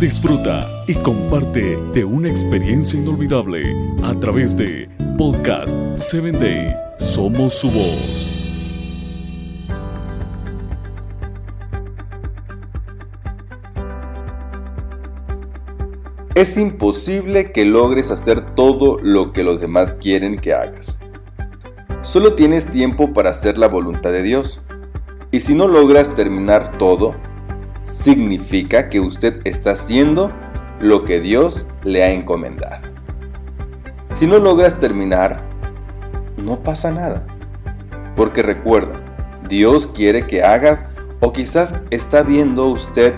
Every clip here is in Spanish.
Disfruta y comparte de una experiencia inolvidable a través de Podcast 7 Day. Somos su voz. Es imposible que logres hacer todo lo que los demás quieren que hagas. Solo tienes tiempo para hacer la voluntad de Dios. Y si no logras terminar todo, significa que usted está haciendo lo que Dios le ha encomendado. Si no logras terminar, no pasa nada. Porque recuerda, Dios quiere que hagas o quizás está viendo usted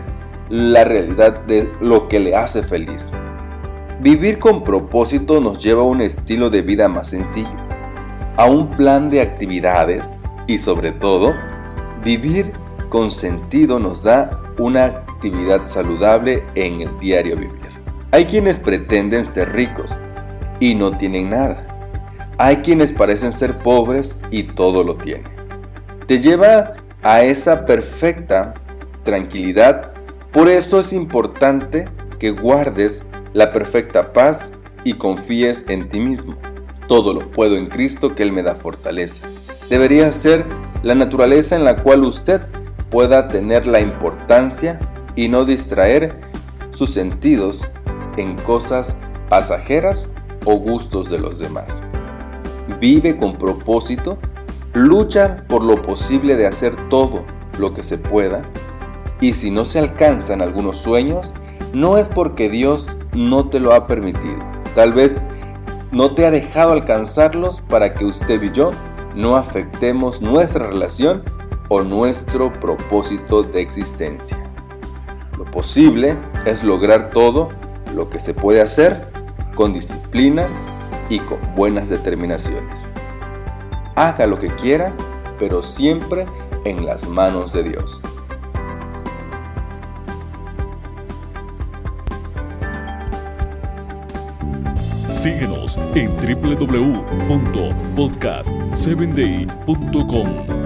la realidad de lo que le hace feliz. Vivir con propósito nos lleva a un estilo de vida más sencillo, a un plan de actividades y sobre todo, vivir con sentido nos da una actividad saludable en el diario vivir. Hay quienes pretenden ser ricos y no tienen nada. Hay quienes parecen ser pobres y todo lo tienen. Te lleva a esa perfecta tranquilidad. Por eso es importante que guardes la perfecta paz y confíes en ti mismo. Todo lo puedo en Cristo que Él me da fortaleza. Debería ser la naturaleza en la cual usted pueda tener la importancia y no distraer sus sentidos en cosas pasajeras o gustos de los demás. Vive con propósito, lucha por lo posible de hacer todo lo que se pueda y si no se alcanzan algunos sueños, no es porque Dios no te lo ha permitido. Tal vez no te ha dejado alcanzarlos para que usted y yo no afectemos nuestra relación o nuestro propósito de existencia. Lo posible es lograr todo lo que se puede hacer con disciplina y con buenas determinaciones. Haga lo que quiera, pero siempre en las manos de Dios. Síguenos en www.podcast7day.com.